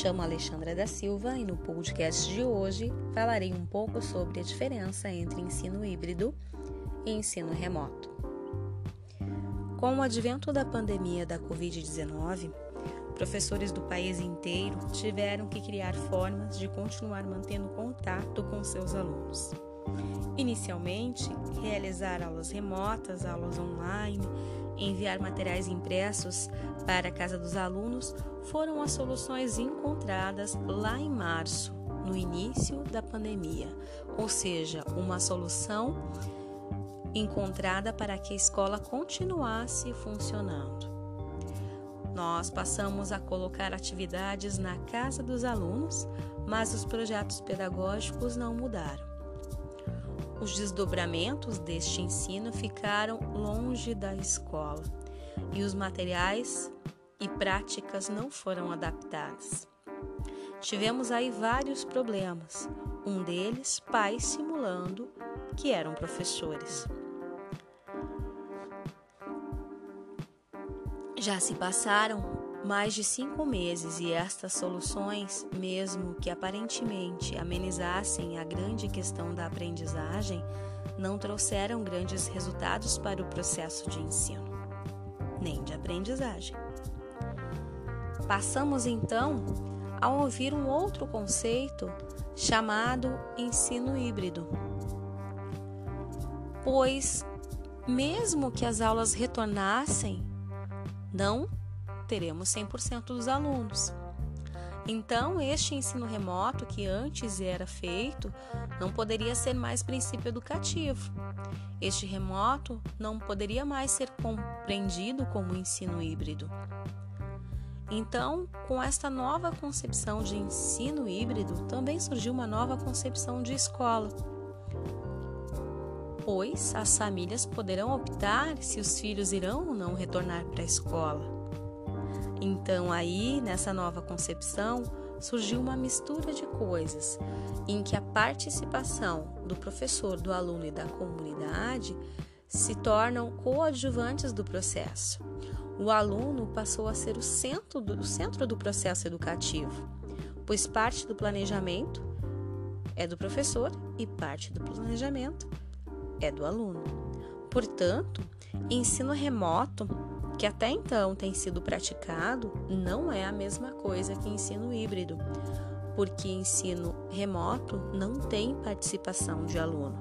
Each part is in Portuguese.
chamo Alexandra da Silva e no podcast de hoje falarei um pouco sobre a diferença entre ensino híbrido e ensino remoto. Com o advento da pandemia da Covid-19, professores do país inteiro tiveram que criar formas de continuar mantendo contato com seus alunos. Inicialmente, realizar aulas remotas, aulas online, enviar materiais impressos para a casa dos alunos foram as soluções encontradas lá em março, no início da pandemia, ou seja, uma solução encontrada para que a escola continuasse funcionando. Nós passamos a colocar atividades na casa dos alunos, mas os projetos pedagógicos não mudaram. Os desdobramentos deste ensino ficaram longe da escola e os materiais e práticas não foram adaptadas. Tivemos aí vários problemas, um deles pais simulando que eram professores. Já se passaram mais de cinco meses e estas soluções, mesmo que aparentemente amenizassem a grande questão da aprendizagem, não trouxeram grandes resultados para o processo de ensino, nem de aprendizagem. Passamos então a ouvir um outro conceito chamado ensino híbrido. Pois, mesmo que as aulas retornassem, não teremos 100% dos alunos. Então, este ensino remoto que antes era feito não poderia ser mais princípio educativo. Este remoto não poderia mais ser compreendido como ensino híbrido. Então, com esta nova concepção de ensino híbrido, também surgiu uma nova concepção de escola. Pois as famílias poderão optar se os filhos irão ou não retornar para a escola. Então, aí, nessa nova concepção, surgiu uma mistura de coisas, em que a participação do professor, do aluno e da comunidade se tornam coadjuvantes do processo. O aluno passou a ser o centro do, o centro do processo educativo, pois parte do planejamento é do professor e parte do planejamento é do aluno. Portanto, ensino remoto que até então tem sido praticado não é a mesma coisa que ensino híbrido, porque ensino remoto não tem participação de aluno.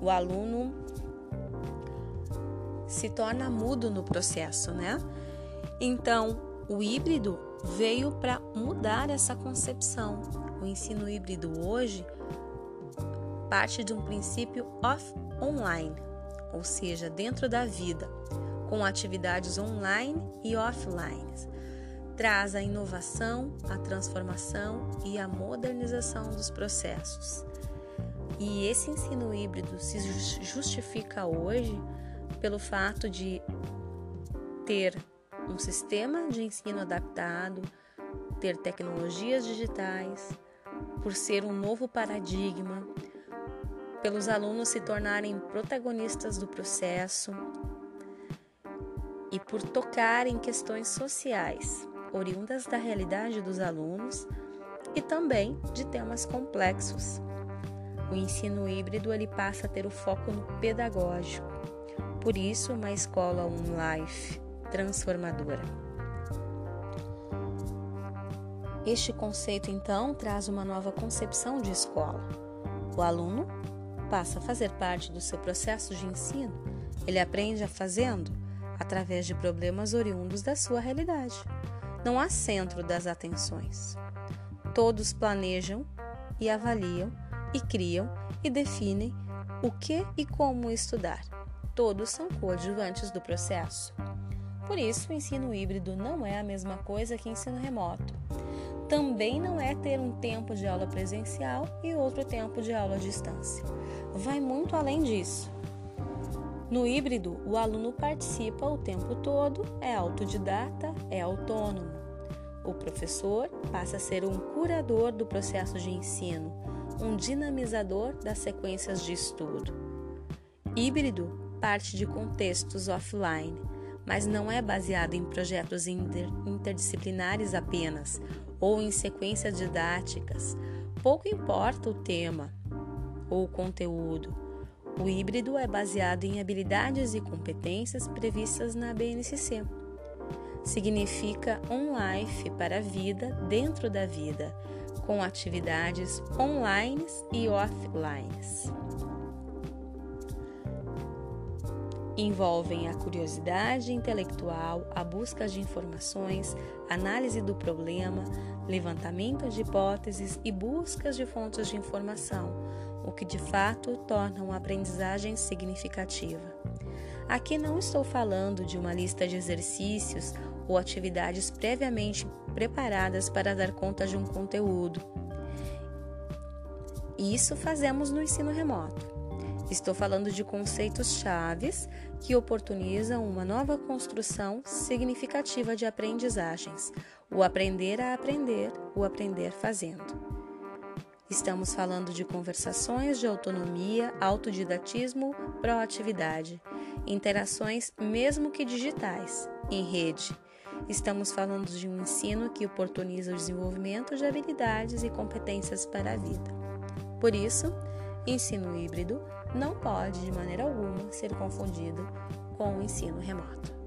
O aluno se torna mudo no processo, né? Então, o híbrido veio para mudar essa concepção. O ensino híbrido hoje parte de um princípio off-online, ou seja, dentro da vida com atividades online e offline. Traz a inovação, a transformação e a modernização dos processos. E esse ensino híbrido se justifica hoje pelo fato de ter um sistema de ensino adaptado, ter tecnologias digitais, por ser um novo paradigma, pelos alunos se tornarem protagonistas do processo, e por tocar em questões sociais, oriundas da realidade dos alunos e também de temas complexos. O ensino híbrido ele passa a ter o foco no pedagógico, por isso uma escola um life transformadora. Este conceito então traz uma nova concepção de escola. O aluno passa a fazer parte do seu processo de ensino. Ele aprende a fazendo através de problemas oriundos da sua realidade. Não há centro das atenções. Todos planejam e avaliam e criam e definem o que e como estudar. Todos são coadjuvantes do processo. Por isso, o ensino híbrido não é a mesma coisa que ensino remoto. Também não é ter um tempo de aula presencial e outro tempo de aula à distância. Vai muito além disso. No híbrido, o aluno participa o tempo todo, é autodidata, é autônomo. O professor passa a ser um curador do processo de ensino, um dinamizador das sequências de estudo. Híbrido parte de contextos offline, mas não é baseado em projetos inter interdisciplinares apenas, ou em sequências didáticas, pouco importa o tema ou o conteúdo. O híbrido é baseado em habilidades e competências previstas na BNCC. Significa um life para a vida dentro da vida, com atividades online e offline. Envolvem a curiosidade intelectual, a busca de informações, análise do problema, levantamento de hipóteses e buscas de fontes de informação, o que de fato torna uma aprendizagem significativa. Aqui não estou falando de uma lista de exercícios ou atividades previamente preparadas para dar conta de um conteúdo. Isso fazemos no ensino remoto. Estou falando de conceitos chaves que oportunizam uma nova construção significativa de aprendizagens, o aprender a aprender, o aprender fazendo. Estamos falando de conversações de autonomia, autodidatismo, proatividade, interações, mesmo que digitais, em rede. Estamos falando de um ensino que oportuniza o desenvolvimento de habilidades e competências para a vida. Por isso, ensino híbrido não pode, de maneira alguma, ser confundido com o ensino remoto.